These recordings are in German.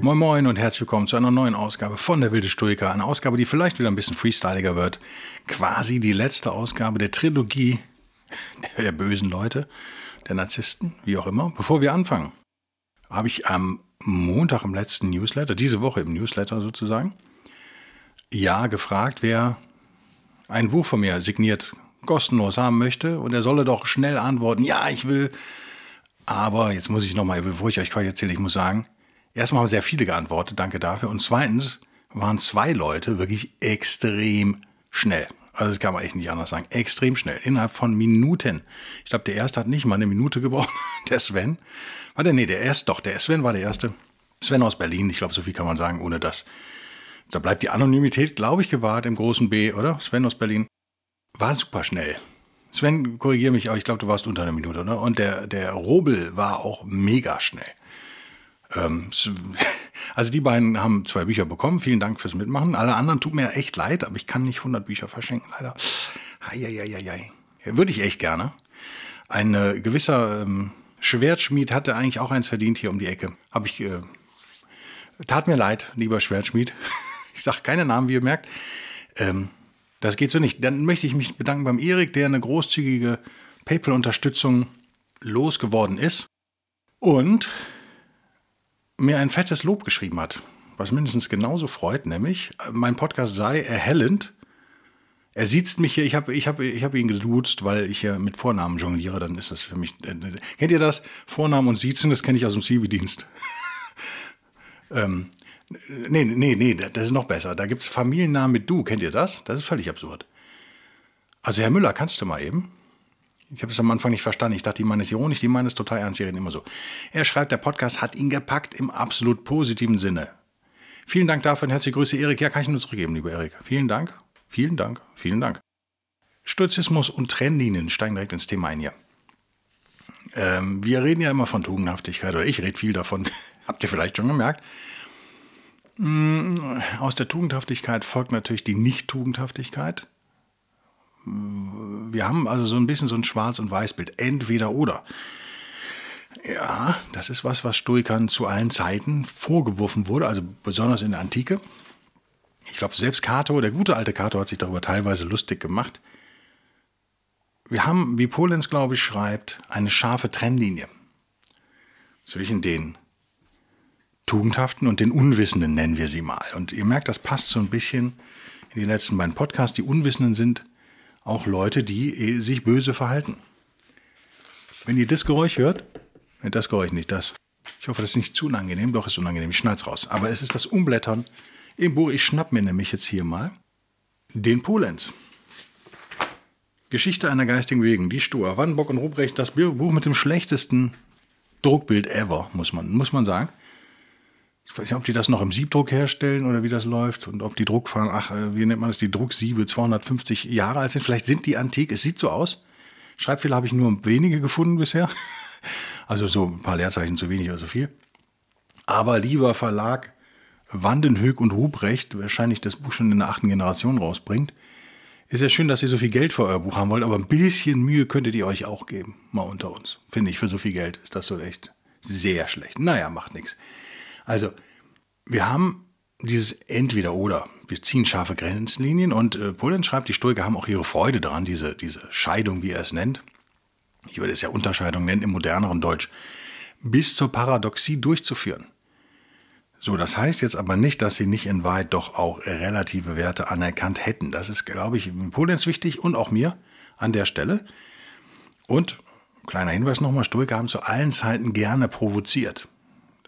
Moin Moin und herzlich willkommen zu einer neuen Ausgabe von der Wilde Stoiker. Eine Ausgabe, die vielleicht wieder ein bisschen freestyliger wird. Quasi die letzte Ausgabe der Trilogie der bösen Leute, der Narzissten, wie auch immer. Bevor wir anfangen, habe ich am Montag im letzten Newsletter, diese Woche im Newsletter sozusagen, ja gefragt, wer ein Buch von mir signiert kostenlos haben möchte. Und er solle doch schnell antworten, ja, ich will. Aber jetzt muss ich nochmal, bevor ich euch Quatsch erzähle, ich muss sagen, Erstmal haben sehr viele geantwortet, danke dafür. Und zweitens waren zwei Leute wirklich extrem schnell. Also das kann man echt nicht anders sagen. Extrem schnell. Innerhalb von Minuten. Ich glaube, der erste hat nicht mal eine Minute gebraucht. Der Sven. Warte, nee, der erste, doch, der Sven war der erste. Sven aus Berlin. Ich glaube, so viel kann man sagen, ohne das. Da bleibt die Anonymität, glaube ich, gewahrt im großen B, oder? Sven aus Berlin. War super schnell. Sven, korrigiere mich, aber ich glaube, du warst unter einer Minute, oder? Und der, der Robel war auch mega schnell. Ähm, also die beiden haben zwei Bücher bekommen. Vielen Dank fürs Mitmachen. Alle anderen tut mir echt leid, aber ich kann nicht 100 Bücher verschenken, leider. Eieieiei. Würde ich echt gerne. Ein äh, gewisser ähm, Schwertschmied hatte eigentlich auch eins verdient hier um die Ecke. Habe ich. Äh, tat mir leid, lieber Schwertschmied. ich sage keine Namen, wie ihr merkt. Ähm, das geht so nicht. Dann möchte ich mich bedanken beim Erik, der eine großzügige PayPal-Unterstützung losgeworden ist. Und mir ein fettes Lob geschrieben hat, was mindestens genauso freut, nämlich mein Podcast sei erhellend. Er sieht mich hier, ich habe ich hab, ich hab ihn geduzt, weil ich ja mit Vornamen jongliere, dann ist das für mich. Äh, kennt ihr das? Vornamen und Siezen, das kenne ich aus dem Zivildienst. ähm, nee, nee, nee, das ist noch besser. Da gibt es Familiennamen mit Du, kennt ihr das? Das ist völlig absurd. Also, Herr Müller, kannst du mal eben? Ich habe es am Anfang nicht verstanden. Ich dachte, die meinen es ironisch, die meinen es total ernst. Die reden immer so. Er schreibt, der Podcast hat ihn gepackt im absolut positiven Sinne. Vielen Dank dafür und herzliche Grüße, Erik. Ja, kann ich nur zurückgeben, lieber Erik. Vielen Dank, vielen Dank, vielen Dank. Stoizismus und Trennlinien steigen direkt ins Thema ein hier. Ähm, wir reden ja immer von Tugendhaftigkeit, oder ich rede viel davon. Habt ihr vielleicht schon gemerkt? Mm, aus der Tugendhaftigkeit folgt natürlich die Nicht-Tugendhaftigkeit wir haben also so ein bisschen so ein Schwarz- und Weißbild. Entweder oder. Ja, das ist was, was Stoikern zu allen Zeiten vorgeworfen wurde, also besonders in der Antike. Ich glaube, selbst Cato, der gute alte Cato, hat sich darüber teilweise lustig gemacht. Wir haben, wie Polenz, glaube ich, schreibt, eine scharfe Trennlinie zwischen den Tugendhaften und den Unwissenden, nennen wir sie mal. Und ihr merkt, das passt so ein bisschen in die letzten beiden Podcasts. Die Unwissenden sind auch Leute, die eh sich böse verhalten. Wenn ihr das Geräusch hört, das Geräusch nicht, das. Ich hoffe, das ist nicht zu unangenehm, doch ist unangenehm, ich schneid's raus. Aber es ist das Umblättern im Buch. Ich schnapp mir nämlich jetzt hier mal den Polenz. Geschichte einer geistigen Wegen, die Stur. Wandenbock und Ruprecht, das Buch mit dem schlechtesten Druckbild ever, muss man, muss man sagen. Ich weiß nicht, ob die das noch im Siebdruck herstellen oder wie das läuft und ob die Druckfahren, ach, äh, wie nennt man das, die Drucksiebe 250 Jahre alt sind. Vielleicht sind die antik, es sieht so aus. Schreibfehler habe ich nur wenige gefunden bisher. Also so ein paar Leerzeichen zu wenig oder so viel. Aber lieber Verlag Wandenhöck und Ruprecht, wahrscheinlich das Buch schon in der achten Generation rausbringt, ist ja schön, dass ihr so viel Geld für euer Buch haben wollt, aber ein bisschen Mühe könntet ihr euch auch geben, mal unter uns. Finde ich, für so viel Geld ist das so echt sehr schlecht. Naja, macht nichts. Also, wir haben dieses Entweder-Oder. Wir ziehen scharfe Grenzlinien und äh, Polen schreibt, die Stoiker haben auch ihre Freude daran, diese, diese Scheidung, wie er es nennt. Ich würde es ja Unterscheidung nennen im moderneren Deutsch, bis zur Paradoxie durchzuführen. So, das heißt jetzt aber nicht, dass sie nicht in Wahrheit doch auch relative Werte anerkannt hätten. Das ist, glaube ich, Polens wichtig und auch mir an der Stelle. Und kleiner Hinweis nochmal, Stoiker haben zu allen Zeiten gerne provoziert.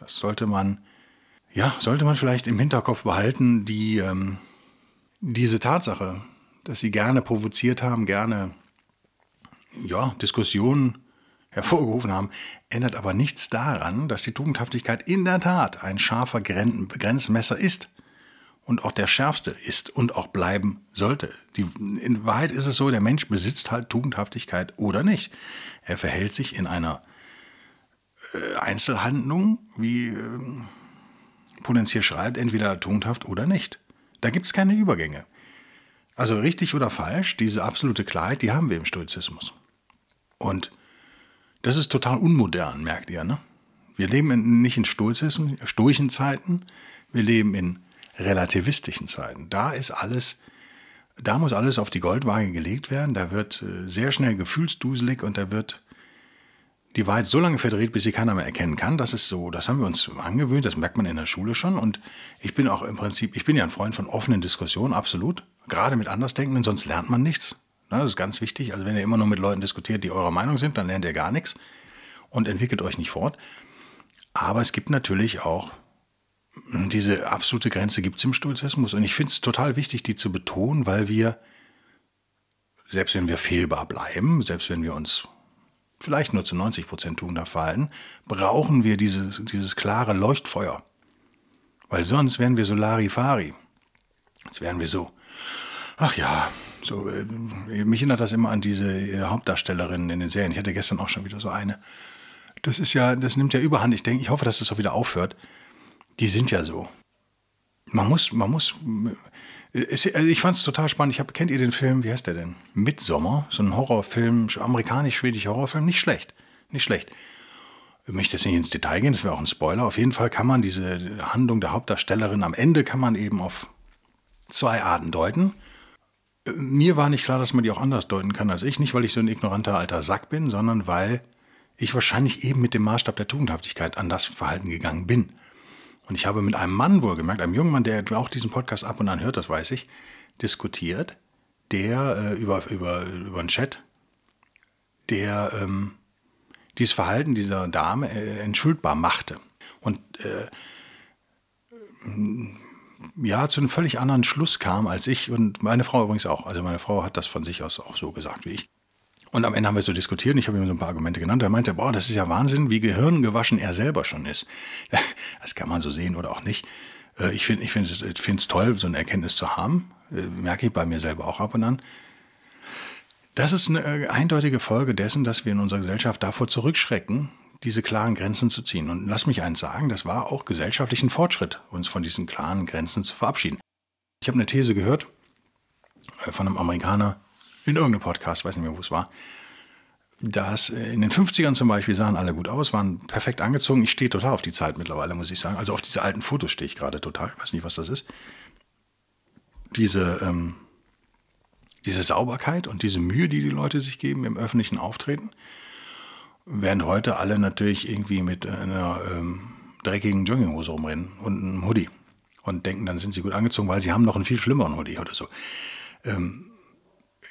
Das sollte man ja, sollte man vielleicht im Hinterkopf behalten, die, ähm, diese Tatsache, dass sie gerne provoziert haben, gerne ja, Diskussionen hervorgerufen haben, ändert aber nichts daran, dass die Tugendhaftigkeit in der Tat ein scharfer Gren Grenzmesser ist und auch der schärfste ist und auch bleiben sollte. Die, in Wahrheit ist es so, der Mensch besitzt halt Tugendhaftigkeit oder nicht. Er verhält sich in einer äh, Einzelhandlung, wie äh, Pulenz hier schreibt, entweder tugendhaft oder nicht. Da gibt es keine Übergänge. Also richtig oder falsch, diese absolute Klarheit, die haben wir im Stoizismus. Und das ist total unmodern, merkt ihr, ne? Wir leben in, nicht in Stoizismus, stoischen Zeiten, wir leben in relativistischen Zeiten. Da ist alles, da muss alles auf die Goldwaage gelegt werden, da wird äh, sehr schnell gefühlsduselig und da wird die Wahrheit so lange verdreht, bis sie keiner mehr erkennen kann. Das ist so, das haben wir uns angewöhnt, das merkt man in der Schule schon. Und ich bin auch im Prinzip, ich bin ja ein Freund von offenen Diskussionen, absolut. Gerade mit Andersdenkenden, sonst lernt man nichts. Das ist ganz wichtig. Also wenn ihr immer nur mit Leuten diskutiert, die eurer Meinung sind, dann lernt ihr gar nichts und entwickelt euch nicht fort. Aber es gibt natürlich auch diese absolute Grenze gibt es im Stoizismus. Und ich finde es total wichtig, die zu betonen, weil wir, selbst wenn wir fehlbar bleiben, selbst wenn wir uns vielleicht nur zu 90 Prozent tun da fallen, brauchen wir dieses, dieses klare Leuchtfeuer. Weil sonst wären wir so Larifari. Jetzt wären wir so, ach ja, so, äh, mich erinnert das immer an diese äh, Hauptdarstellerinnen in den Serien. Ich hatte gestern auch schon wieder so eine. Das ist ja, das nimmt ja überhand. Ich denke, ich hoffe, dass das auch wieder aufhört. Die sind ja so. Man muss, man muss, also ich fand es total spannend. Ich hab, kennt ihr den Film, wie heißt der denn? Midsommer, so ein Horrorfilm, amerikanisch-schwedischer Horrorfilm. Nicht schlecht, nicht schlecht. Ich möchte jetzt nicht ins Detail gehen, das wäre auch ein Spoiler. Auf jeden Fall kann man diese Handlung der Hauptdarstellerin am Ende kann man eben auf zwei Arten deuten. Mir war nicht klar, dass man die auch anders deuten kann als ich. Nicht, weil ich so ein ignoranter alter Sack bin, sondern weil ich wahrscheinlich eben mit dem Maßstab der Tugendhaftigkeit an das Verhalten gegangen bin. Und ich habe mit einem Mann wohlgemerkt, einem jungen Mann, der auch diesen Podcast ab und an hört, das weiß ich, diskutiert, der äh, über, über, über einen Chat, der ähm, dieses Verhalten dieser Dame äh, entschuldbar machte. Und äh, ja, zu einem völlig anderen Schluss kam als ich und meine Frau übrigens auch. Also meine Frau hat das von sich aus auch so gesagt wie ich. Und am Ende haben wir so diskutiert und ich habe ihm so ein paar Argumente genannt. Er meinte, boah, das ist ja Wahnsinn, wie gehirngewaschen er selber schon ist. Das kann man so sehen oder auch nicht. Äh, ich finde es ich find, toll, so eine Erkenntnis zu haben. Äh, merke ich bei mir selber auch ab und an. Das ist eine äh, eindeutige Folge dessen, dass wir in unserer Gesellschaft davor zurückschrecken, diese klaren Grenzen zu ziehen. Und lass mich eins sagen, das war auch gesellschaftlichen Fortschritt, uns von diesen klaren Grenzen zu verabschieden. Ich habe eine These gehört von einem Amerikaner, in irgendeinem Podcast, weiß nicht mehr, wo es war, dass in den 50ern zum Beispiel sahen alle gut aus, waren perfekt angezogen. Ich stehe total auf die Zeit mittlerweile, muss ich sagen. Also auf diese alten Fotos stehe ich gerade total. Ich weiß nicht, was das ist. Diese, ähm, diese Sauberkeit und diese Mühe, die die Leute sich geben im öffentlichen Auftreten, werden heute alle natürlich irgendwie mit einer ähm, dreckigen Jogginghose rumrennen und einem Hoodie und denken, dann sind sie gut angezogen, weil sie haben noch einen viel schlimmeren Hoodie oder so. Ähm,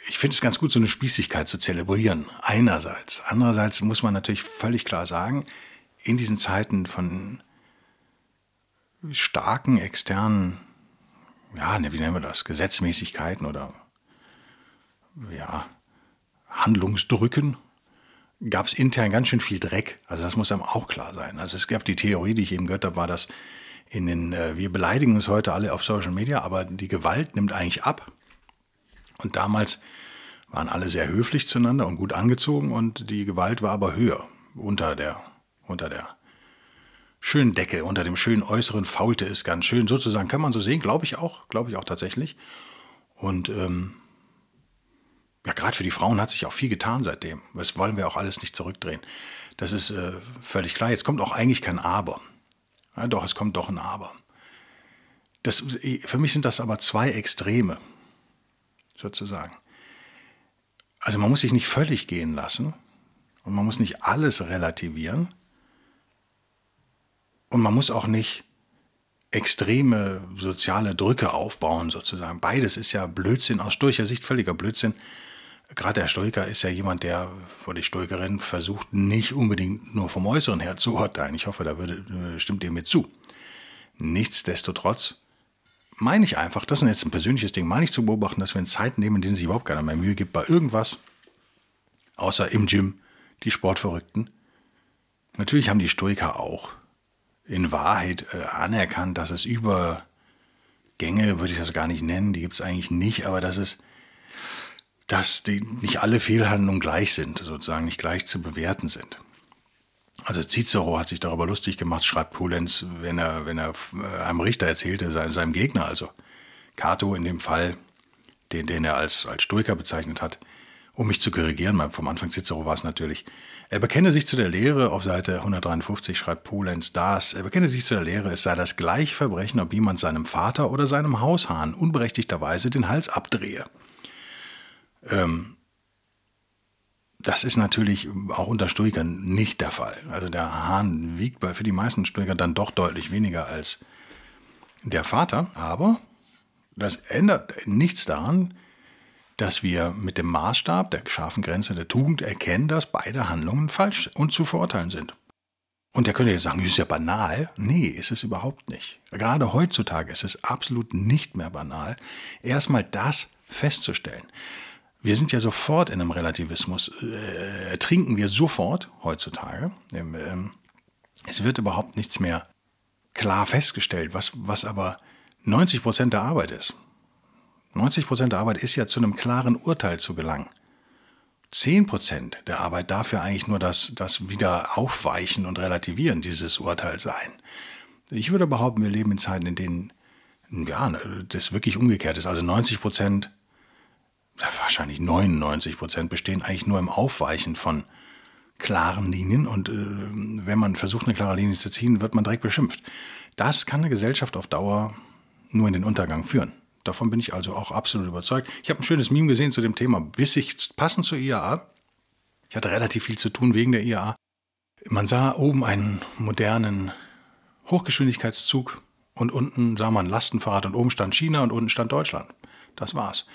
ich finde es ganz gut, so eine Spießigkeit zu zelebrieren. Einerseits. Andererseits muss man natürlich völlig klar sagen, in diesen Zeiten von starken externen, ja, ne, wie nennen wir das, Gesetzmäßigkeiten oder ja, Handlungsdrücken, gab es intern ganz schön viel Dreck. Also das muss einem auch klar sein. Also es gab die Theorie, die ich eben gehört habe, war, dass in den, äh, wir beleidigen uns heute alle auf Social Media, aber die Gewalt nimmt eigentlich ab. Und damals waren alle sehr höflich zueinander und gut angezogen und die Gewalt war aber höher unter der, unter der schönen Decke, unter dem schönen Äußeren faulte es ganz schön. Sozusagen kann man so sehen, glaube ich auch, glaube ich auch tatsächlich. Und ähm, ja, gerade für die Frauen hat sich auch viel getan seitdem. Das wollen wir auch alles nicht zurückdrehen. Das ist äh, völlig klar. Jetzt kommt auch eigentlich kein Aber. Ja, doch, es kommt doch ein Aber. Das, für mich sind das aber zwei Extreme, sozusagen. Also man muss sich nicht völlig gehen lassen und man muss nicht alles relativieren und man muss auch nicht extreme soziale Drücke aufbauen sozusagen. Beides ist ja Blödsinn, aus stoischer Sicht völliger Blödsinn. Gerade der Stoiker ist ja jemand, der, oder die Stoikerin, versucht nicht unbedingt nur vom Äußeren her zu urteilen. Ich hoffe, da würde, äh, stimmt ihr mir zu. Nichtsdestotrotz meine ich einfach, das ist jetzt ein persönliches Ding, meine ich zu beobachten, dass wir in Zeiten nehmen, in denen sich überhaupt keiner mehr Mühe gibt bei irgendwas, außer im Gym die Sportverrückten. Natürlich haben die Stoiker auch in Wahrheit äh, anerkannt, dass es Übergänge, würde ich das gar nicht nennen, die gibt es eigentlich nicht, aber dass es, dass die, nicht alle Fehlhandlungen gleich sind, sozusagen nicht gleich zu bewerten sind. Also Cicero hat sich darüber lustig gemacht, schreibt Pulenz, wenn er, wenn er äh, einem Richter erzählte, seinem Gegner, also Cato in dem Fall, den, den er als, als Stoiker bezeichnet hat, um mich zu korrigieren, vom Anfang Cicero war es natürlich, er bekenne sich zu der Lehre, auf Seite 153 schreibt Polenz das, er bekenne sich zu der Lehre, es sei das gleiche Verbrechen, ob jemand seinem Vater oder seinem Haushahn unberechtigterweise den Hals abdrehe. Ähm, das ist natürlich auch unter Stoikern nicht der Fall. Also der Hahn wiegt bei, für die meisten Stoiker dann doch deutlich weniger als der Vater, aber das ändert nichts daran, dass wir mit dem Maßstab der scharfen Grenze der Tugend erkennen, dass beide Handlungen falsch und zu verurteilen sind. Und der könnte jetzt sagen, das ist ja banal. Nee, ist es überhaupt nicht. Gerade heutzutage ist es absolut nicht mehr banal, erstmal das festzustellen. Wir sind ja sofort in einem Relativismus, äh, ertrinken wir sofort heutzutage. Ähm, es wird überhaupt nichts mehr klar festgestellt, was, was aber 90 Prozent der Arbeit ist. 90 Prozent der Arbeit ist ja zu einem klaren Urteil zu gelangen. 10 Prozent der Arbeit darf ja eigentlich nur das, das wieder aufweichen und relativieren dieses Urteil sein. Ich würde behaupten, wir leben in Zeiten, in denen ja, das wirklich umgekehrt ist. Also 90 Prozent, wahrscheinlich 99 Prozent bestehen eigentlich nur im Aufweichen von klaren Linien. Und äh, wenn man versucht, eine klare Linie zu ziehen, wird man direkt beschimpft. Das kann eine Gesellschaft auf Dauer nur in den Untergang führen. Davon bin ich also auch absolut überzeugt. Ich habe ein schönes Meme gesehen zu dem Thema, bis ich passend zur IAA. Ich hatte relativ viel zu tun wegen der IAA. Man sah oben einen modernen Hochgeschwindigkeitszug und unten sah man Lastenfahrrad und oben stand China und unten stand Deutschland. Das war's.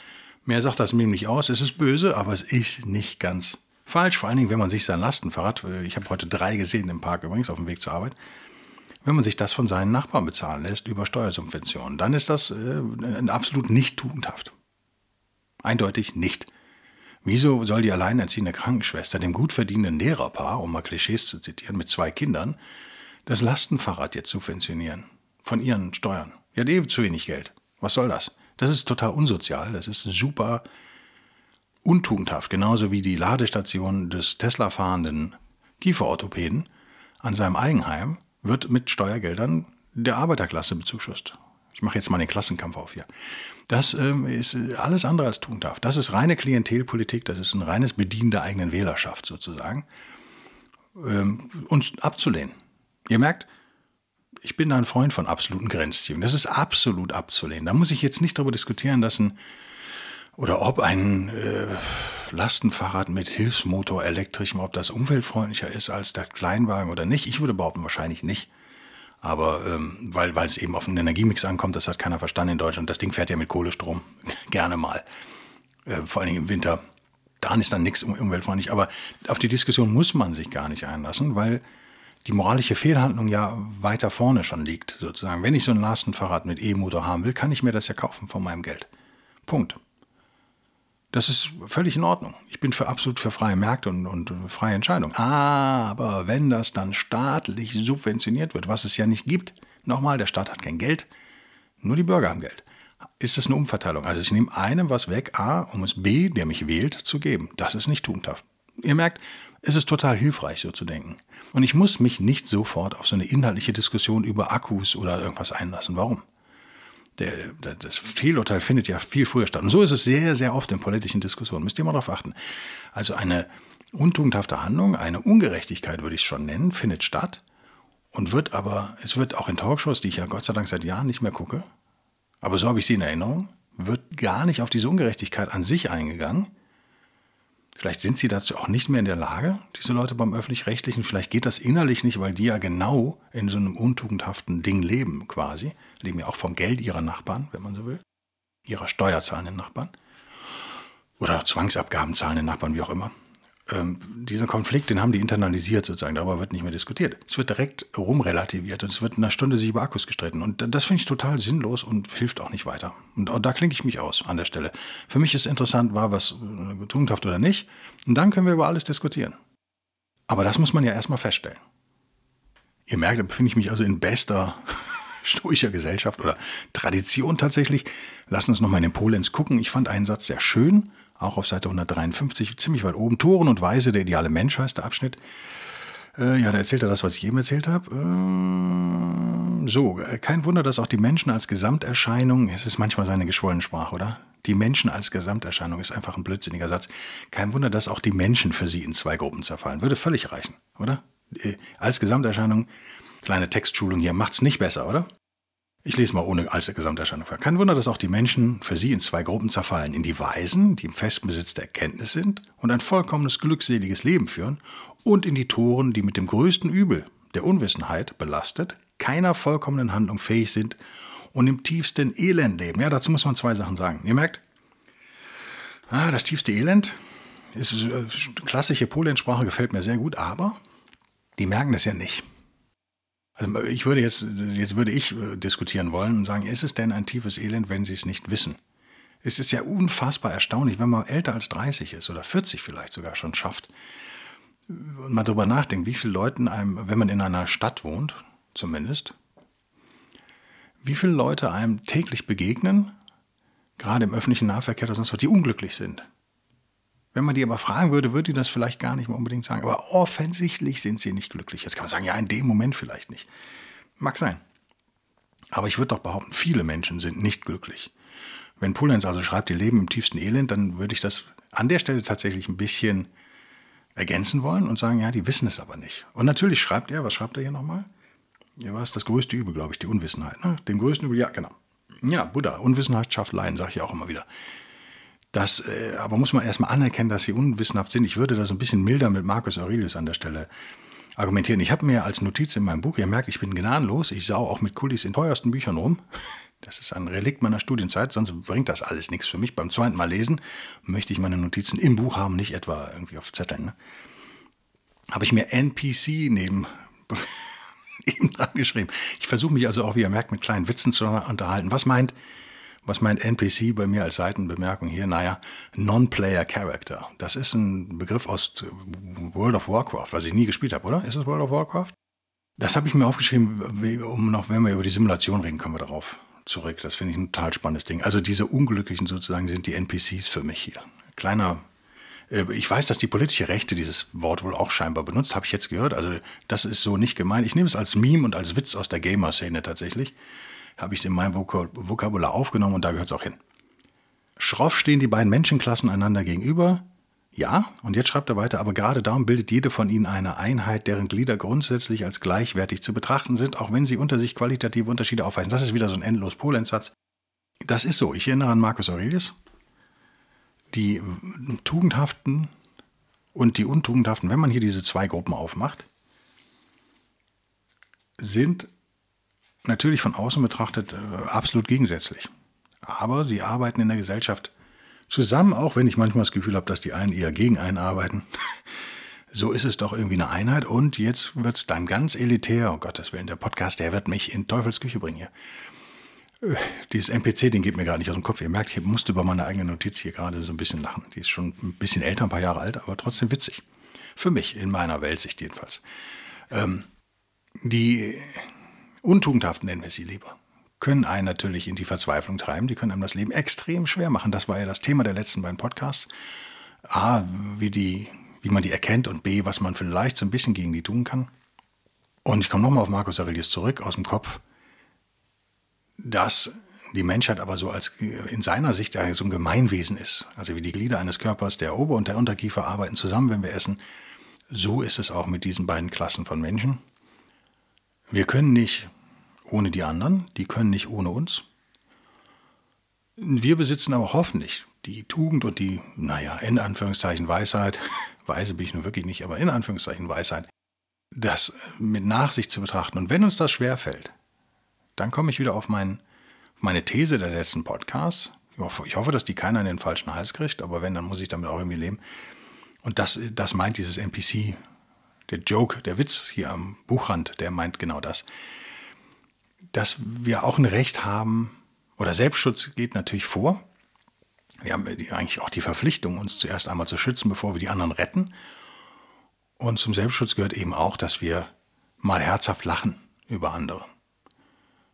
Mehr sagt das Meme nicht aus. Es ist böse, aber es ist nicht ganz falsch. Vor allen Dingen, wenn man sich sein Lastenfahrrad, äh, ich habe heute drei gesehen im Park übrigens auf dem Weg zur Arbeit, wenn man sich das von seinen Nachbarn bezahlen lässt über Steuersubventionen, dann ist das äh, absolut nicht tugendhaft. Eindeutig nicht. Wieso soll die alleinerziehende Krankenschwester dem gut verdienenden Lehrerpaar, um mal Klischees zu zitieren, mit zwei Kindern, das Lastenfahrrad jetzt subventionieren? Von ihren Steuern. Die hat eh zu wenig Geld. Was soll das? Das ist total unsozial, das ist super untugendhaft, genauso wie die Ladestation des Tesla-fahrenden Kieferorthopäden an seinem Eigenheim wird mit Steuergeldern der Arbeiterklasse bezuschusst. Ich mache jetzt mal den Klassenkampf auf hier. Das ähm, ist alles andere als tugendhaft. Das ist reine Klientelpolitik, das ist ein reines Bedienen der eigenen Wählerschaft sozusagen. Ähm, uns abzulehnen. Ihr merkt, ich bin da ein Freund von absoluten Grenzziehungen. Das ist absolut abzulehnen. Da muss ich jetzt nicht darüber diskutieren, dass ein oder ob ein äh, Lastenfahrrad mit Hilfsmotor elektrischem, ob das umweltfreundlicher ist als der Kleinwagen oder nicht. Ich würde behaupten, wahrscheinlich nicht. Aber ähm, weil, weil es eben auf einen Energiemix ankommt, das hat keiner verstanden in Deutschland. Das Ding fährt ja mit Kohlestrom, gerne mal. Äh, vor allen Dingen im Winter. Daran ist dann nichts umweltfreundlich. Aber auf die Diskussion muss man sich gar nicht einlassen, weil die moralische Fehlhandlung ja weiter vorne schon liegt, sozusagen. Wenn ich so ein Lastenfahrrad mit E-Motor haben will, kann ich mir das ja kaufen von meinem Geld. Punkt. Das ist völlig in Ordnung. Ich bin für absolut für freie Märkte und, und freie Entscheidungen. Aber wenn das dann staatlich subventioniert wird, was es ja nicht gibt, nochmal, der Staat hat kein Geld, nur die Bürger haben Geld, ist es eine Umverteilung. Also ich nehme einem was weg, A, um es B, der mich wählt, zu geben. Das ist nicht tugendhaft. Ihr merkt, es ist total hilfreich, so zu denken. Und ich muss mich nicht sofort auf so eine inhaltliche Diskussion über Akkus oder irgendwas einlassen. Warum? Der, der, das Fehlurteil findet ja viel früher statt. Und so ist es sehr, sehr oft in politischen Diskussionen. Müsst ihr mal darauf achten. Also eine untugendhafte Handlung, eine Ungerechtigkeit würde ich es schon nennen, findet statt und wird aber, es wird auch in Talkshows, die ich ja Gott sei Dank seit Jahren nicht mehr gucke, aber so habe ich sie in Erinnerung, wird gar nicht auf diese Ungerechtigkeit an sich eingegangen, Vielleicht sind sie dazu auch nicht mehr in der Lage, diese Leute beim öffentlich-rechtlichen. Vielleicht geht das innerlich nicht, weil die ja genau in so einem untugendhaften Ding leben, quasi. Leben ja auch vom Geld ihrer Nachbarn, wenn man so will. Ihrer steuerzahlenden Nachbarn. Oder Zwangsabgaben zahlenden Nachbarn, wie auch immer ähm, diesen Konflikt, den haben die internalisiert sozusagen, darüber wird nicht mehr diskutiert. Es wird direkt rumrelativiert und es wird in einer Stunde sich über Akkus gestritten. Und das finde ich total sinnlos und hilft auch nicht weiter. Und da klinke ich mich aus an der Stelle. Für mich ist interessant, war was äh, tugendhaft oder nicht. Und dann können wir über alles diskutieren. Aber das muss man ja erstmal feststellen. Ihr merkt, da befinde ich mich also in bester stoischer Gesellschaft oder Tradition tatsächlich. Lass uns nochmal in den Polenz gucken. Ich fand einen Satz sehr schön, auch auf Seite 153, ziemlich weit oben. Toren und Weise, der ideale Mensch heißt der Abschnitt. Äh, ja, da erzählt er das, was ich eben erzählt habe. Äh, so, äh, kein Wunder, dass auch die Menschen als Gesamterscheinung, es ist manchmal seine geschwollene Sprache, oder? Die Menschen als Gesamterscheinung ist einfach ein blödsinniger Satz. Kein Wunder, dass auch die Menschen für sie in zwei Gruppen zerfallen. Würde völlig reichen, oder? Äh, als Gesamterscheinung, kleine Textschulung hier, macht's nicht besser, oder? Ich lese mal ohne als Gesamterscheinung vor. Kein Wunder, dass auch die Menschen für sie in zwei Gruppen zerfallen. In die Weisen, die im festen Besitz der Erkenntnis sind und ein vollkommenes, glückseliges Leben führen, und in die Toren, die mit dem größten Übel, der Unwissenheit, belastet, keiner vollkommenen Handlung fähig sind und im tiefsten Elend leben. Ja, dazu muss man zwei Sachen sagen. Ihr merkt, ah, das tiefste Elend ist äh, klassische Polensprache, gefällt mir sehr gut, aber die merken das ja nicht. Also ich würde jetzt, jetzt würde ich äh, diskutieren wollen und sagen, ist es denn ein tiefes Elend, wenn Sie es nicht wissen? Es ist ja unfassbar erstaunlich, wenn man älter als 30 ist oder 40 vielleicht sogar schon schafft und man darüber nachdenkt, wie viele Leuten einem, wenn man in einer Stadt wohnt, zumindest, wie viele Leute einem täglich begegnen, gerade im öffentlichen Nahverkehr oder sonst was, die unglücklich sind. Wenn man die aber fragen würde, würde die das vielleicht gar nicht mal unbedingt sagen. Aber offensichtlich sind sie nicht glücklich. Jetzt kann man sagen, ja, in dem Moment vielleicht nicht. Mag sein. Aber ich würde doch behaupten, viele Menschen sind nicht glücklich. Wenn Pulenz also schreibt, die leben im tiefsten Elend, dann würde ich das an der Stelle tatsächlich ein bisschen ergänzen wollen und sagen, ja, die wissen es aber nicht. Und natürlich schreibt er, was schreibt er hier nochmal? Ja, was das größte Übel, glaube ich, die Unwissenheit. Ne? Den größten Übel, ja, genau. Ja, Buddha, Unwissenheit schafft Leiden, sage ich auch immer wieder. Das, äh, aber muss man erstmal anerkennen, dass sie unwissenhaft sind. Ich würde da so ein bisschen milder mit Marcus Aurelius an der Stelle argumentieren. Ich habe mir als Notiz in meinem Buch, ihr merkt, ich bin gnadenlos, ich sau auch mit Kulis in teuersten Büchern rum. Das ist ein Relikt meiner Studienzeit, sonst bringt das alles nichts für mich. Beim zweiten Mal lesen möchte ich meine Notizen im Buch haben, nicht etwa irgendwie auf Zetteln. Ne? Habe ich mir NPC neben eben dran geschrieben. Ich versuche mich also auch, wie ihr merkt, mit kleinen Witzen zu unterhalten. Was meint was meint NPC bei mir als Seitenbemerkung hier? Naja, Non-Player Character. Das ist ein Begriff aus World of Warcraft, was ich nie gespielt habe, oder? Ist es World of Warcraft? Das habe ich mir aufgeschrieben, um noch, wenn wir über die Simulation reden, kommen wir darauf zurück. Das finde ich ein total spannendes Ding. Also diese Unglücklichen sozusagen sind die NPCs für mich hier. Kleiner äh, ich weiß, dass die politische Rechte dieses Wort wohl auch scheinbar benutzt, habe ich jetzt gehört. Also das ist so nicht gemeint. Ich nehme es als Meme und als Witz aus der Gamer-Szene tatsächlich habe ich es in mein Vokabular aufgenommen und da gehört es auch hin. Schroff stehen die beiden Menschenklassen einander gegenüber. Ja, und jetzt schreibt er weiter, aber gerade darum bildet jede von ihnen eine Einheit, deren Glieder grundsätzlich als gleichwertig zu betrachten sind, auch wenn sie unter sich qualitative Unterschiede aufweisen. Das ist wieder so ein endlos Polenz-Satz. Das ist so. Ich erinnere an Marcus Aurelius. Die Tugendhaften und die Untugendhaften, wenn man hier diese zwei Gruppen aufmacht, sind natürlich von außen betrachtet äh, absolut gegensätzlich. Aber sie arbeiten in der Gesellschaft zusammen, auch wenn ich manchmal das Gefühl habe, dass die einen eher gegen einen arbeiten. so ist es doch irgendwie eine Einheit und jetzt wird es dann ganz elitär. Oh Gottes Willen, der Podcast, der wird mich in Teufelsküche bringen hier. Äh, dieses NPC, den geht mir gerade nicht aus dem Kopf. Ihr merkt, ich musste über meine eigene Notiz hier gerade so ein bisschen lachen. Die ist schon ein bisschen älter, ein paar Jahre alt, aber trotzdem witzig. Für mich, in meiner Weltsicht jedenfalls. Ähm, die Untugendhaft nennen wir sie lieber, können einen natürlich in die Verzweiflung treiben, die können einem das Leben extrem schwer machen. Das war ja das Thema der letzten beiden Podcasts. A, wie, die, wie man die erkennt und B, was man vielleicht so ein bisschen gegen die tun kann. Und ich komme nochmal auf Markus Aurelius zurück aus dem Kopf, dass die Menschheit aber so als in seiner Sicht so ein Gemeinwesen ist. Also wie die Glieder eines Körpers, der Ober- und der Unterkiefer arbeiten zusammen, wenn wir essen. So ist es auch mit diesen beiden Klassen von Menschen. Wir können nicht ohne die anderen, die können nicht ohne uns. Wir besitzen aber hoffentlich die Tugend und die, naja, in Anführungszeichen Weisheit, weise bin ich nun wirklich nicht, aber in Anführungszeichen Weisheit, das mit Nachsicht zu betrachten. Und wenn uns das schwerfällt, dann komme ich wieder auf, mein, meine These der letzten Podcasts. Ich hoffe, ich hoffe, dass die keiner in den falschen Hals kriegt, aber wenn, dann muss ich damit auch irgendwie leben. Und das, das meint dieses NPC, der Joke, der Witz hier am Buchrand, der meint genau das dass wir auch ein Recht haben, oder Selbstschutz geht natürlich vor. Wir haben eigentlich auch die Verpflichtung, uns zuerst einmal zu schützen, bevor wir die anderen retten. Und zum Selbstschutz gehört eben auch, dass wir mal herzhaft lachen über andere.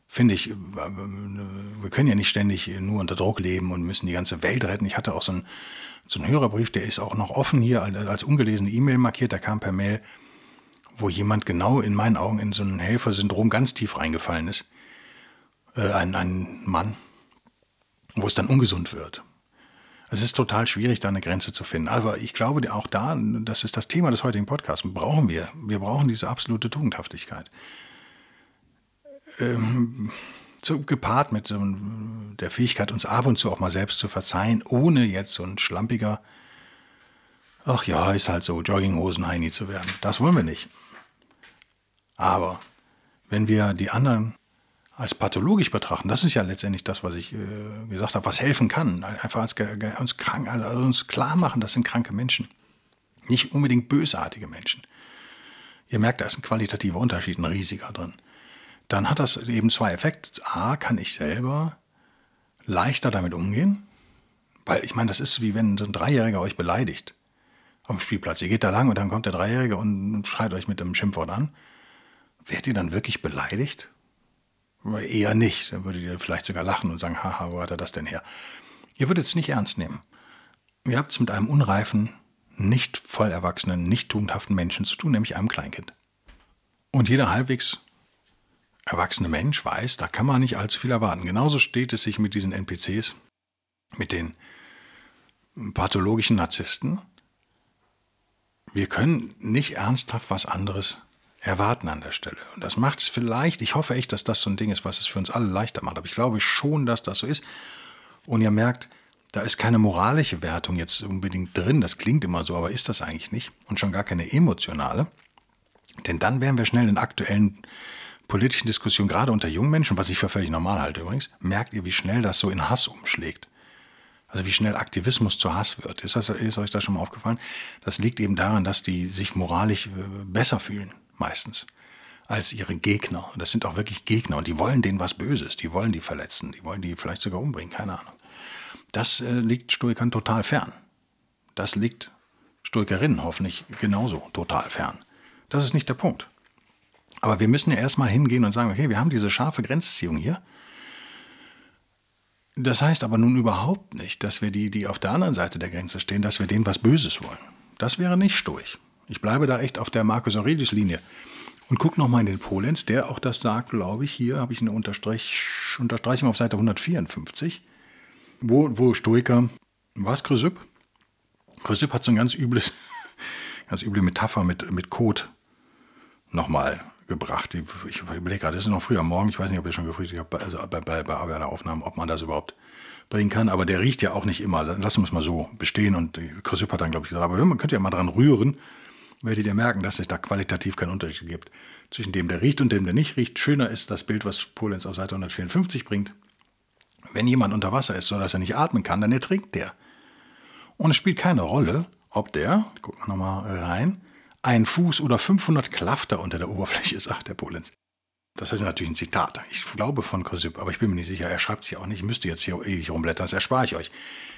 Finde ich, wir können ja nicht ständig nur unter Druck leben und müssen die ganze Welt retten. Ich hatte auch so einen, so einen Hörerbrief, der ist auch noch offen hier als ungelesene E-Mail markiert, der kam per Mail, wo jemand genau in meinen Augen in so ein Helfersyndrom ganz tief reingefallen ist. Äh, ein, ein Mann, wo es dann ungesund wird. Es ist total schwierig, da eine Grenze zu finden. Aber ich glaube auch da, das ist das Thema des heutigen Podcasts, brauchen wir. Wir brauchen diese absolute Tugendhaftigkeit. Ähm, so gepaart mit so der Fähigkeit, uns ab und zu auch mal selbst zu verzeihen, ohne jetzt so ein schlampiger, ach ja, ist halt so, Jogginghosen-Heini zu werden. Das wollen wir nicht. Aber wenn wir die anderen als pathologisch betrachten, das ist ja letztendlich das, was ich äh, gesagt habe, was helfen kann. Einfach als, uns, krank, also uns klar machen, das sind kranke Menschen. Nicht unbedingt bösartige Menschen. Ihr merkt, da ist ein qualitativer Unterschied, ein riesiger drin. Dann hat das eben zwei Effekte. A, kann ich selber leichter damit umgehen, weil ich meine, das ist wie wenn so ein Dreijähriger euch beleidigt auf dem Spielplatz. Ihr geht da lang und dann kommt der Dreijährige und schreit euch mit einem Schimpfwort an. Werdet ihr dann wirklich beleidigt? Eher nicht. Dann würdet ihr vielleicht sogar lachen und sagen, haha, wo hat er das denn her? Ihr würdet es nicht ernst nehmen. Ihr habt es mit einem unreifen, nicht voll erwachsenen, nicht tugendhaften Menschen zu tun, nämlich einem Kleinkind. Und jeder halbwegs erwachsene Mensch weiß, da kann man nicht allzu viel erwarten. Genauso steht es sich mit diesen NPCs, mit den pathologischen Narzissten. Wir können nicht ernsthaft was anderes erwarten an der Stelle. Und das macht es vielleicht, ich hoffe echt, dass das so ein Ding ist, was es für uns alle leichter macht. Aber ich glaube schon, dass das so ist. Und ihr merkt, da ist keine moralische Wertung jetzt unbedingt drin. Das klingt immer so, aber ist das eigentlich nicht. Und schon gar keine emotionale. Denn dann wären wir schnell in aktuellen politischen Diskussionen, gerade unter jungen Menschen, was ich für völlig normal halte übrigens, merkt ihr, wie schnell das so in Hass umschlägt. Also wie schnell Aktivismus zu Hass wird. Ist, das, ist euch das schon mal aufgefallen? Das liegt eben daran, dass die sich moralisch äh, besser fühlen meistens, als ihre Gegner. Und das sind auch wirklich Gegner und die wollen denen was Böses, die wollen die verletzen, die wollen die vielleicht sogar umbringen, keine Ahnung. Das äh, liegt Stoikern total fern. Das liegt Stoikerinnen hoffentlich genauso total fern. Das ist nicht der Punkt. Aber wir müssen ja erstmal hingehen und sagen, okay, wir haben diese scharfe Grenzziehung hier. Das heißt aber nun überhaupt nicht, dass wir die, die auf der anderen Seite der Grenze stehen, dass wir denen was Böses wollen. Das wäre nicht stoisch. Ich bleibe da echt auf der Marcus Aurelius Linie. Und guck nochmal in den Polenz, der auch das sagt, glaube ich, hier habe ich eine Unterstrech, Unterstreichung auf Seite 154, wo, wo Stoiker, was Chrysipp? Chrysipp hat so ein ganz übles, ganz üble Metapher mit, mit Kot nochmal gebracht. Ich überlege gerade, das ist noch früh am Morgen, ich weiß nicht, ob ihr schon gefrühstückt habt, also bei, bei, bei Aufnahmen, ob man das überhaupt bringen kann, aber der riecht ja auch nicht immer. Lassen wir es mal so bestehen und Chrysipp hat dann, glaube ich, gesagt, aber man könnte ja mal dran rühren werdet ihr merken, dass es da qualitativ keinen Unterschied gibt zwischen dem, der riecht und dem, der nicht riecht. Schöner ist das Bild, was Polenz auf Seite 154 bringt. Wenn jemand unter Wasser ist, sodass er nicht atmen kann, dann ertrinkt der. Und es spielt keine Rolle, ob der, gucken wir nochmal rein, ein Fuß oder 500 Klafter unter der Oberfläche sagt der Polenz. Das ist natürlich ein Zitat. Ich glaube von Kosip, aber ich bin mir nicht sicher. Er schreibt es hier auch nicht. Ich müsste jetzt hier ewig rumblättern. Das erspare ich euch.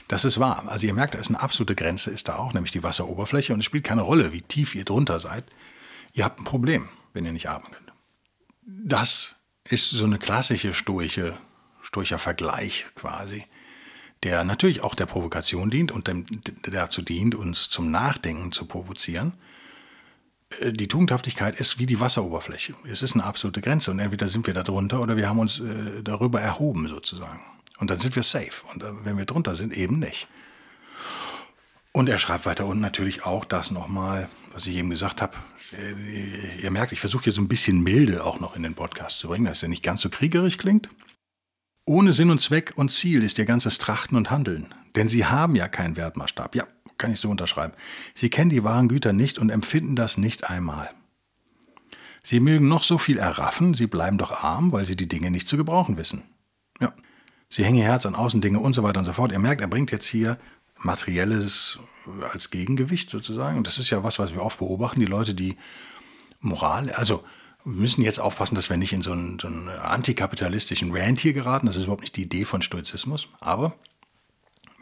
Das ist wahr. Also ihr merkt, da ist eine absolute Grenze, ist da auch, nämlich die Wasseroberfläche. Und es spielt keine Rolle, wie tief ihr drunter seid. Ihr habt ein Problem, wenn ihr nicht atmen könnt. Das ist so eine klassische stoische, stoischer Vergleich quasi, der natürlich auch der Provokation dient und dem, dazu dient, uns zum Nachdenken zu provozieren. Äh, die Tugendhaftigkeit ist wie die Wasseroberfläche. Es ist eine absolute Grenze und entweder sind wir da drunter oder wir haben uns äh, darüber erhoben sozusagen. Und dann sind wir safe. Und äh, wenn wir drunter sind, eben nicht. Und er schreibt weiter unten natürlich auch das nochmal, was ich eben gesagt habe. Äh, ihr merkt, ich versuche hier so ein bisschen Milde auch noch in den Podcast zu bringen, dass er nicht ganz so kriegerisch klingt. Ohne Sinn und Zweck und Ziel ist ihr ganzes Trachten und Handeln. Denn sie haben ja keinen Wertmaßstab. Ja, kann ich so unterschreiben. Sie kennen die wahren Güter nicht und empfinden das nicht einmal. Sie mögen noch so viel erraffen, sie bleiben doch arm, weil sie die Dinge nicht zu gebrauchen wissen. Ja, Sie hängen ihr Herz an Außendinge und so weiter und so fort. Ihr merkt, er bringt jetzt hier Materielles als Gegengewicht sozusagen. Und das ist ja was, was wir oft beobachten. Die Leute, die Moral, also wir müssen jetzt aufpassen, dass wir nicht in so einen, so einen antikapitalistischen Rant hier geraten. Das ist überhaupt nicht die Idee von Stoizismus. Aber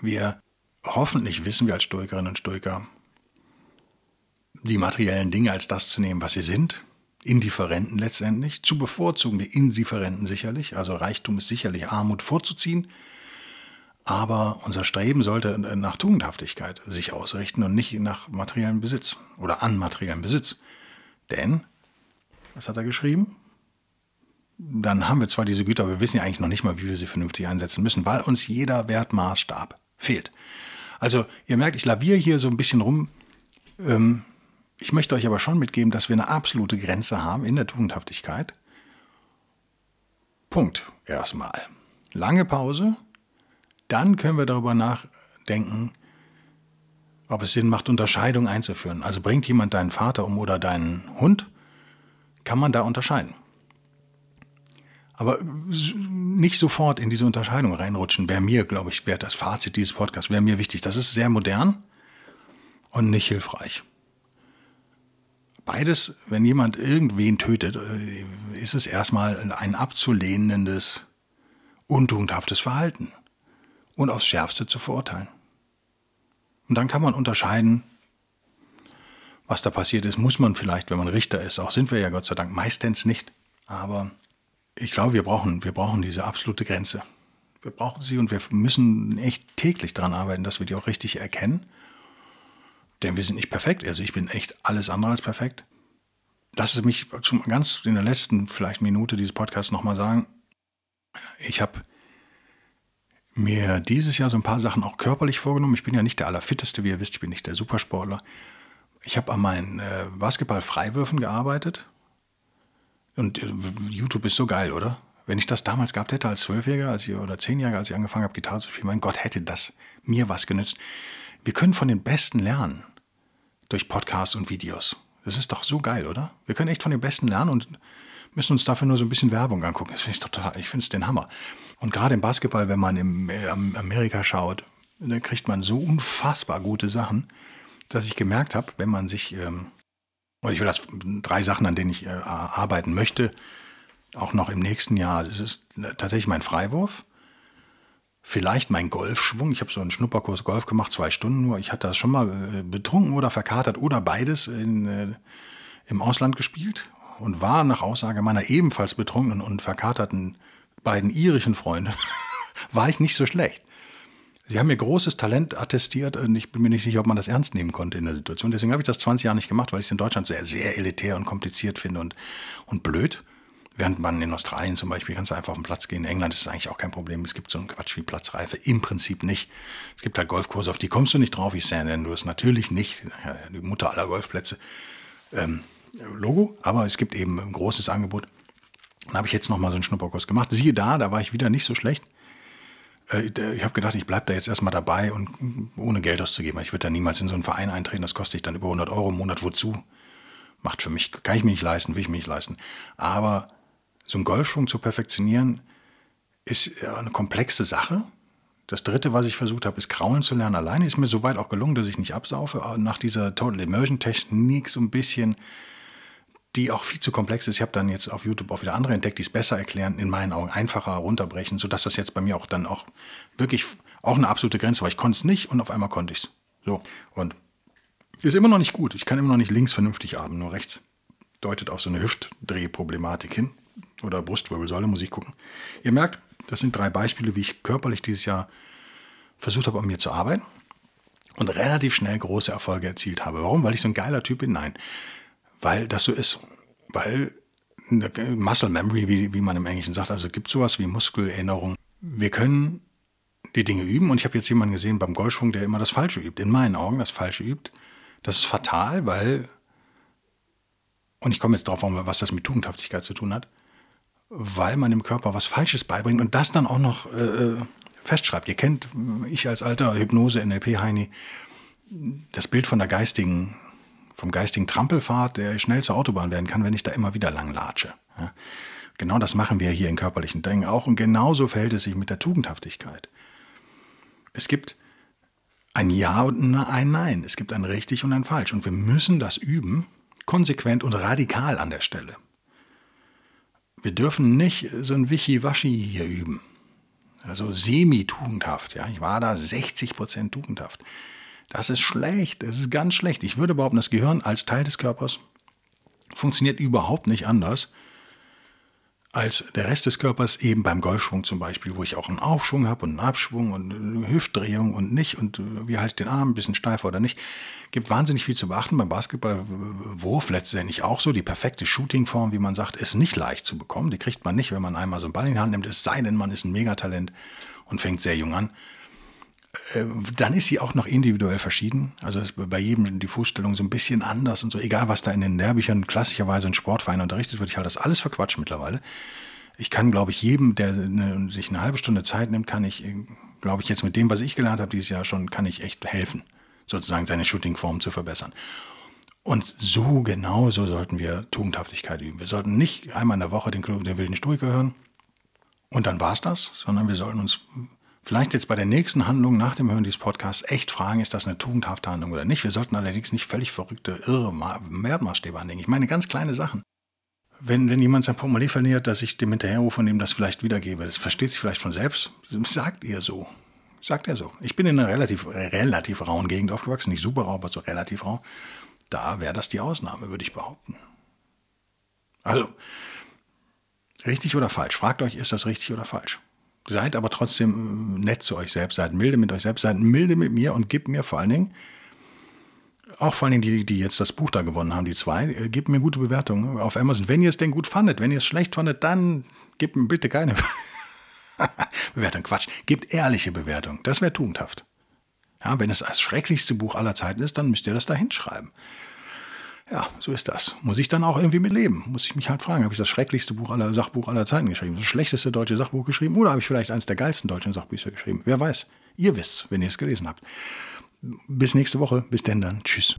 wir hoffentlich wissen wir als Stoikerinnen und Stoiker, die materiellen Dinge als das zu nehmen, was sie sind, Indifferenten letztendlich, zu bevorzugen die Indifferenten sicherlich, also Reichtum ist sicherlich Armut vorzuziehen, aber unser Streben sollte nach Tugendhaftigkeit sich ausrichten und nicht nach materiellem Besitz oder an materiellem Besitz. Denn, was hat er geschrieben? Dann haben wir zwar diese Güter, aber wir wissen ja eigentlich noch nicht mal, wie wir sie vernünftig einsetzen müssen, weil uns jeder Wertmaßstab fehlt. Also ihr merkt, ich laviere hier so ein bisschen rum. Ähm, ich möchte euch aber schon mitgeben, dass wir eine absolute Grenze haben in der Tugendhaftigkeit. Punkt. Erstmal. Lange Pause. Dann können wir darüber nachdenken, ob es Sinn macht, Unterscheidung einzuführen. Also bringt jemand deinen Vater um oder deinen Hund, kann man da unterscheiden. Aber nicht sofort in diese Unterscheidung reinrutschen, wäre mir, glaube ich, wäre das Fazit dieses Podcasts, wäre mir wichtig. Das ist sehr modern und nicht hilfreich. Beides, wenn jemand irgendwen tötet, äh, ist es erstmal ein abzulehnendes, untugendhaftes Verhalten und aufs Schärfste zu verurteilen. Und dann kann man unterscheiden, was da passiert ist. Muss man vielleicht, wenn man Richter ist, auch sind wir ja Gott sei Dank meistens nicht. Aber ich glaube, wir brauchen, wir brauchen diese absolute Grenze. Wir brauchen sie und wir müssen echt täglich daran arbeiten, dass wir die auch richtig erkennen denn wir sind nicht perfekt. Also ich bin echt alles andere als perfekt. Lass es mich zum, ganz in der letzten vielleicht Minute dieses Podcasts nochmal sagen. Ich habe mir dieses Jahr so ein paar Sachen auch körperlich vorgenommen. Ich bin ja nicht der Allerfitteste, wie ihr wisst, ich bin nicht der Supersportler. Ich habe an meinen äh, Basketball-Freiwürfen gearbeitet. Und äh, YouTube ist so geil, oder? Wenn ich das damals gehabt hätte als Zwölfjähriger als ich, oder Zehnjähriger, als ich angefangen habe, Gitarre zu spielen, mein Gott, hätte das mir was genützt. Wir können von den Besten lernen durch Podcasts und Videos. Das ist doch so geil, oder? Wir können echt von den Besten lernen und müssen uns dafür nur so ein bisschen Werbung angucken. Das finde ich total, ich finde es den Hammer. Und gerade im Basketball, wenn man in äh, Amerika schaut, da kriegt man so unfassbar gute Sachen, dass ich gemerkt habe, wenn man sich, ähm, und ich will das drei Sachen, an denen ich äh, arbeiten möchte, auch noch im nächsten Jahr. Das ist tatsächlich mein Freiwurf vielleicht mein Golfschwung. Ich habe so einen Schnupperkurs Golf gemacht, zwei Stunden nur. Ich hatte das schon mal äh, betrunken oder verkatert oder beides in, äh, im Ausland gespielt und war nach Aussage meiner ebenfalls betrunkenen und verkaterten beiden irischen Freunde, war ich nicht so schlecht. Sie haben mir großes Talent attestiert und ich bin mir nicht sicher, ob man das ernst nehmen konnte in der Situation. Deswegen habe ich das 20 Jahre nicht gemacht, weil ich es in Deutschland sehr, sehr elitär und kompliziert finde und, und blöd. Während man in Australien zum Beispiel du einfach auf den Platz gehen. In England ist es eigentlich auch kein Problem. Es gibt so einen Quatsch wie Platzreife. Im Prinzip nicht. Es gibt halt Golfkurse, auf die kommst du nicht drauf, wie St. Andrews. Natürlich nicht. Die Mutter aller Golfplätze. Ähm, Logo, aber es gibt eben ein großes Angebot. Dann habe ich jetzt nochmal so einen Schnupperkurs gemacht. Siehe da, da war ich wieder nicht so schlecht. Äh, ich habe gedacht, ich bleibe da jetzt erstmal dabei und ohne Geld auszugeben. Ich würde da niemals in so einen Verein eintreten. Das kostet ich dann über 100 Euro im Monat. Wozu? Macht für mich, kann ich mir nicht leisten, will ich mir nicht leisten. Aber so einen Golfschwung zu perfektionieren, ist eine komplexe Sache. Das dritte, was ich versucht habe, ist Kraulen zu lernen alleine. Ist mir soweit auch gelungen, dass ich nicht absaufe. Nach dieser Total Immersion Technik so ein bisschen, die auch viel zu komplex ist. Ich habe dann jetzt auf YouTube auch wieder andere entdeckt, die es besser erklären, in meinen Augen einfacher runterbrechen, sodass das jetzt bei mir auch dann auch wirklich auch eine absolute Grenze war. Ich konnte es nicht und auf einmal konnte ich es. So. Und ist immer noch nicht gut. Ich kann immer noch nicht links vernünftig arbeiten, nur rechts. Deutet auf so eine Hüftdrehproblematik hin oder Brustwirbelsäule, muss ich gucken. Ihr merkt, das sind drei Beispiele, wie ich körperlich dieses Jahr versucht habe, an mir zu arbeiten und relativ schnell große Erfolge erzielt habe. Warum? Weil ich so ein geiler Typ bin? Nein, weil das so ist. Weil Muscle Memory, wie, wie man im Englischen sagt, also gibt sowas wie Muskelerinnerung. Wir können die Dinge üben und ich habe jetzt jemanden gesehen beim Golfschwung, der immer das Falsche übt. In meinen Augen das Falsche übt. Das ist fatal, weil, und ich komme jetzt darauf, was das mit Tugendhaftigkeit zu tun hat, weil man dem Körper was Falsches beibringt und das dann auch noch äh, äh festschreibt. Ihr kennt, ich als alter Hypnose-NLP-Heini, das Bild von der geistigen, vom geistigen Trampelfahrt, der schnell zur Autobahn werden kann, wenn ich da immer wieder lang latsche. Ja? Genau das machen wir hier in körperlichen Dingen auch und genauso verhält es sich mit der Tugendhaftigkeit. Es gibt ein Ja und ein Nein. Es gibt ein richtig und ein falsch. Und wir müssen das üben, konsequent und radikal an der Stelle. Wir dürfen nicht so ein Wischiwaschi hier üben. Also semi-tugendhaft. Ja. Ich war da 60% tugendhaft. Das ist schlecht. Das ist ganz schlecht. Ich würde behaupten, das Gehirn als Teil des Körpers funktioniert überhaupt nicht anders als der Rest des Körpers eben beim Golfschwung zum Beispiel, wo ich auch einen Aufschwung habe und einen Abschwung und eine Hüftdrehung und nicht und äh, wie halte ich den Arm, ein bisschen steifer oder nicht. Gibt wahnsinnig viel zu beachten. Beim Basketballwurf letztendlich auch so. Die perfekte Shootingform, wie man sagt, ist nicht leicht zu bekommen. Die kriegt man nicht, wenn man einmal so einen Ball in die Hand nimmt. Es sei denn, man ist ein Megatalent und fängt sehr jung an. Äh, dann ist sie auch noch individuell verschieden. Also ist bei jedem die Fußstellung so ein bisschen anders und so. Egal, was da in den Lehrbüchern klassischerweise in Sportvereinen unterrichtet wird, ich halte das alles verquatscht mittlerweile. Ich kann, glaube ich, jedem, der eine, sich eine halbe Stunde Zeit nimmt, kann ich, glaube ich, jetzt mit dem, was ich gelernt habe dieses Jahr schon, kann ich echt helfen, sozusagen seine Shootingform zu verbessern. Und so genau so sollten wir Tugendhaftigkeit üben. Wir sollten nicht einmal in der Woche den, den wilden Stoiker hören und dann war es das, sondern wir sollten uns vielleicht jetzt bei der nächsten Handlung nach dem Hören dieses Podcasts echt fragen, ist das eine tugendhafte Handlung oder nicht. Wir sollten allerdings nicht völlig verrückte, irre Wertmaßstäbe anlegen. Ich meine ganz kleine Sachen. Wenn, wenn jemand sein Portemonnaie verliert, dass ich dem hinterherrufe und ihm das vielleicht wiedergebe, das versteht sich vielleicht von selbst, sagt ihr so. Sagt er so. Ich bin in einer relativ, relativ rauen Gegend aufgewachsen, nicht super rau, aber so relativ rau. Da wäre das die Ausnahme, würde ich behaupten. Also, richtig oder falsch? Fragt euch, ist das richtig oder falsch? Seid aber trotzdem äh, nett zu euch selbst, seid milde mit euch selbst, seid milde mit mir und gebt mir vor allen Dingen, auch vor allen Dingen die, die jetzt das Buch da gewonnen haben, die zwei, äh, gebt mir gute Bewertungen auf Amazon. Wenn ihr es denn gut fandet, wenn ihr es schlecht fandet, dann gebt mir bitte keine Bewertung. Quatsch, gebt ehrliche Bewertungen. Das wäre tugendhaft. Ja, wenn es das schrecklichste Buch aller Zeiten ist, dann müsst ihr das da hinschreiben. Ja, so ist das. Muss ich dann auch irgendwie mit leben? Muss ich mich halt fragen, habe ich das schrecklichste Buch aller, Sachbuch aller Zeiten geschrieben, das schlechteste deutsche Sachbuch geschrieben oder habe ich vielleicht eines der geilsten deutschen Sachbücher geschrieben? Wer weiß. Ihr wisst, wenn ihr es gelesen habt. Bis nächste Woche. Bis denn dann. Tschüss.